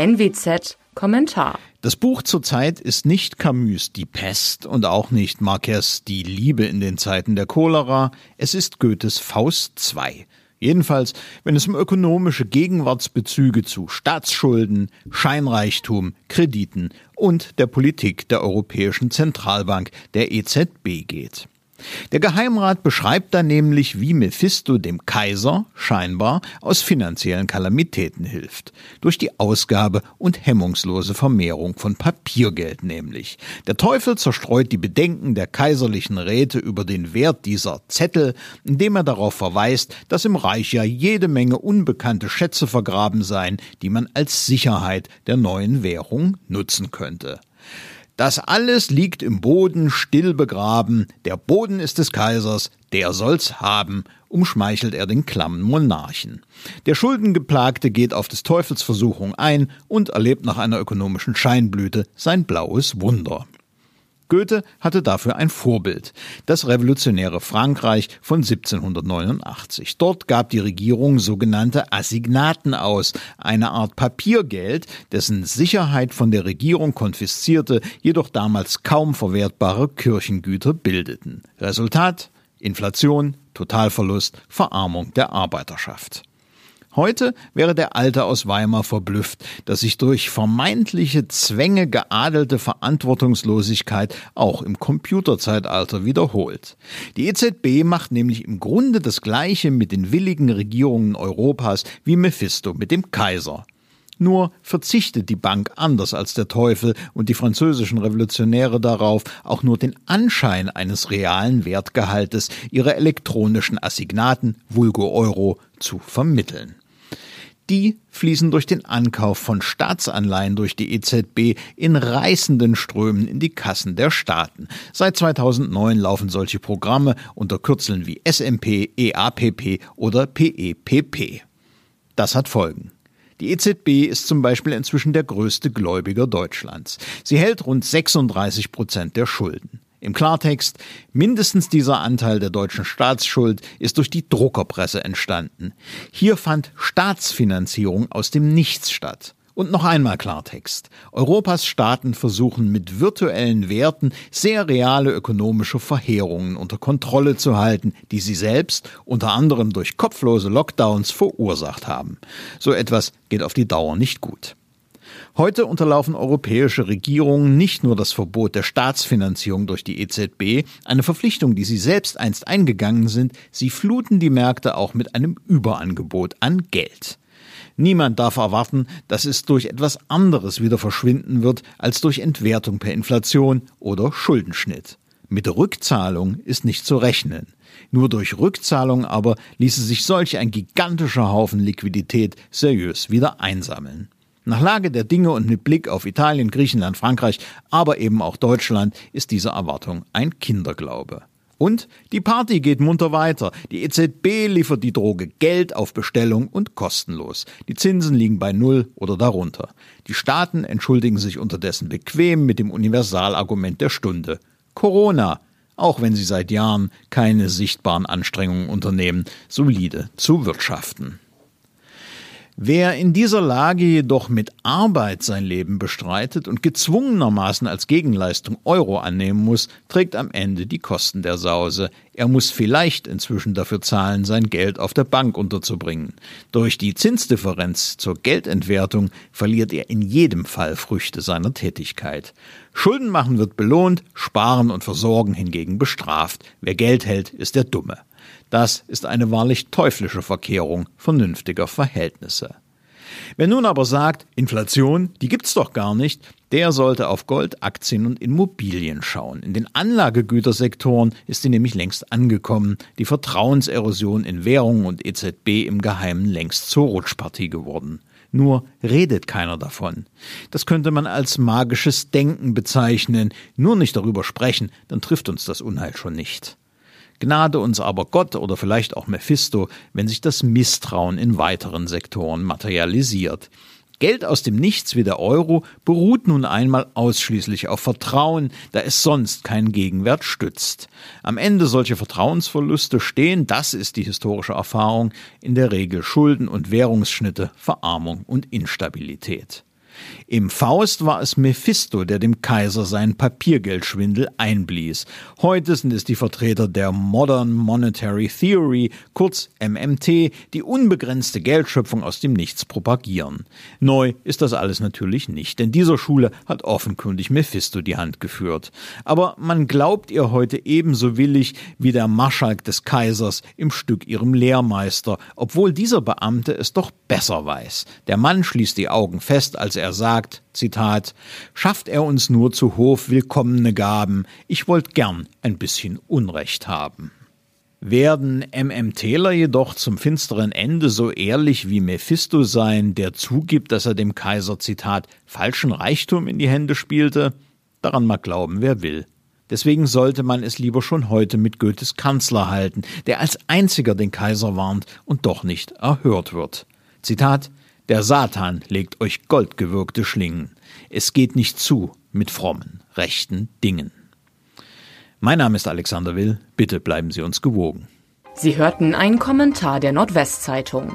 NWZ Kommentar. Das Buch zurzeit ist nicht Camus Die Pest und auch nicht Marquez Die Liebe in den Zeiten der Cholera, es ist Goethes Faust II. Jedenfalls, wenn es um ökonomische Gegenwartsbezüge zu Staatsschulden, Scheinreichtum, Krediten und der Politik der Europäischen Zentralbank, der EZB geht. Der Geheimrat beschreibt da nämlich, wie Mephisto dem Kaiser scheinbar aus finanziellen Kalamitäten hilft. Durch die Ausgabe und hemmungslose Vermehrung von Papiergeld nämlich. Der Teufel zerstreut die Bedenken der kaiserlichen Räte über den Wert dieser Zettel, indem er darauf verweist, dass im Reich ja jede Menge unbekannte Schätze vergraben seien, die man als Sicherheit der neuen Währung nutzen könnte. Das alles liegt im Boden still begraben, der Boden ist des Kaisers, der soll's haben, umschmeichelt er den klammen Monarchen. Der Schuldengeplagte geht auf des Teufels Versuchung ein und erlebt nach einer ökonomischen Scheinblüte sein blaues Wunder. Goethe hatte dafür ein Vorbild, das revolutionäre Frankreich von 1789. Dort gab die Regierung sogenannte Assignaten aus, eine Art Papiergeld, dessen Sicherheit von der Regierung konfiszierte, jedoch damals kaum verwertbare Kirchengüter bildeten. Resultat Inflation, Totalverlust, Verarmung der Arbeiterschaft. Heute wäre der Alte aus Weimar verblüfft, dass sich durch vermeintliche Zwänge geadelte Verantwortungslosigkeit auch im Computerzeitalter wiederholt. Die EZB macht nämlich im Grunde das Gleiche mit den willigen Regierungen Europas wie Mephisto mit dem Kaiser. Nur verzichtet die Bank anders als der Teufel und die französischen Revolutionäre darauf, auch nur den Anschein eines realen Wertgehaltes ihrer elektronischen Assignaten vulgo Euro zu vermitteln. Die fließen durch den Ankauf von Staatsanleihen durch die EZB in reißenden Strömen in die Kassen der Staaten. Seit 2009 laufen solche Programme unter Kürzeln wie SMP, EAPP oder PEPP. Das hat Folgen. Die EZB ist zum Beispiel inzwischen der größte Gläubiger Deutschlands. Sie hält rund 36 Prozent der Schulden. Im Klartext, mindestens dieser Anteil der deutschen Staatsschuld ist durch die Druckerpresse entstanden. Hier fand Staatsfinanzierung aus dem Nichts statt. Und noch einmal Klartext. Europas Staaten versuchen mit virtuellen Werten sehr reale ökonomische Verheerungen unter Kontrolle zu halten, die sie selbst unter anderem durch kopflose Lockdowns verursacht haben. So etwas geht auf die Dauer nicht gut. Heute unterlaufen europäische Regierungen nicht nur das Verbot der Staatsfinanzierung durch die EZB, eine Verpflichtung, die sie selbst einst eingegangen sind, sie fluten die Märkte auch mit einem Überangebot an Geld. Niemand darf erwarten, dass es durch etwas anderes wieder verschwinden wird als durch Entwertung per Inflation oder Schuldenschnitt. Mit Rückzahlung ist nicht zu rechnen. Nur durch Rückzahlung aber ließe sich solch ein gigantischer Haufen Liquidität seriös wieder einsammeln. Nach Lage der Dinge und mit Blick auf Italien, Griechenland, Frankreich, aber eben auch Deutschland ist diese Erwartung ein Kinderglaube. Und die Party geht munter weiter. Die EZB liefert die Droge Geld auf Bestellung und kostenlos. Die Zinsen liegen bei Null oder darunter. Die Staaten entschuldigen sich unterdessen bequem mit dem Universalargument der Stunde. Corona, auch wenn sie seit Jahren keine sichtbaren Anstrengungen unternehmen, solide zu wirtschaften. Wer in dieser Lage jedoch mit Arbeit sein Leben bestreitet und gezwungenermaßen als Gegenleistung Euro annehmen muss, trägt am Ende die Kosten der Sause. Er muss vielleicht inzwischen dafür zahlen, sein Geld auf der Bank unterzubringen. Durch die Zinsdifferenz zur Geldentwertung verliert er in jedem Fall Früchte seiner Tätigkeit. Schulden machen wird belohnt, Sparen und Versorgen hingegen bestraft. Wer Geld hält, ist der Dumme. Das ist eine wahrlich teuflische Verkehrung vernünftiger Verhältnisse. Wer nun aber sagt, Inflation, die gibt's doch gar nicht, der sollte auf Gold, Aktien und Immobilien schauen. In den Anlagegütersektoren ist sie nämlich längst angekommen, die Vertrauenserosion in Währungen und EZB im Geheimen längst zur Rutschpartie geworden. Nur redet keiner davon. Das könnte man als magisches Denken bezeichnen, nur nicht darüber sprechen, dann trifft uns das Unheil schon nicht. Gnade uns aber Gott oder vielleicht auch Mephisto, wenn sich das Misstrauen in weiteren Sektoren materialisiert. Geld aus dem Nichts wie der Euro beruht nun einmal ausschließlich auf Vertrauen, da es sonst keinen Gegenwert stützt. Am Ende solche Vertrauensverluste stehen, das ist die historische Erfahrung, in der Regel Schulden und Währungsschnitte, Verarmung und Instabilität. Im Faust war es Mephisto, der dem Kaiser seinen Papiergeldschwindel einblies. Heute sind es die Vertreter der Modern Monetary Theory, kurz MMT, die unbegrenzte Geldschöpfung aus dem Nichts propagieren. Neu ist das alles natürlich nicht, denn dieser Schule hat offenkundig Mephisto die Hand geführt. Aber man glaubt ihr heute ebenso willig wie der Marschalk des Kaisers im Stück ihrem Lehrmeister, obwohl dieser Beamte es doch besser weiß. Der Mann schließt die Augen fest, als er sagt, Zitat, schafft er uns nur zu Hof willkommene Gaben, ich wollt gern ein bisschen Unrecht haben. Werden MMTler jedoch zum finsteren Ende so ehrlich wie Mephisto sein, der zugibt, dass er dem Kaiser, Zitat, falschen Reichtum in die Hände spielte? Daran mag glauben, wer will. Deswegen sollte man es lieber schon heute mit Goethes Kanzler halten, der als einziger den Kaiser warnt und doch nicht erhört wird. Zitat Der Satan legt euch goldgewürgte Schlingen. Es geht nicht zu mit frommen, rechten Dingen. Mein Name ist Alexander Will. Bitte bleiben Sie uns gewogen. Sie hörten einen Kommentar der Nordwestzeitung.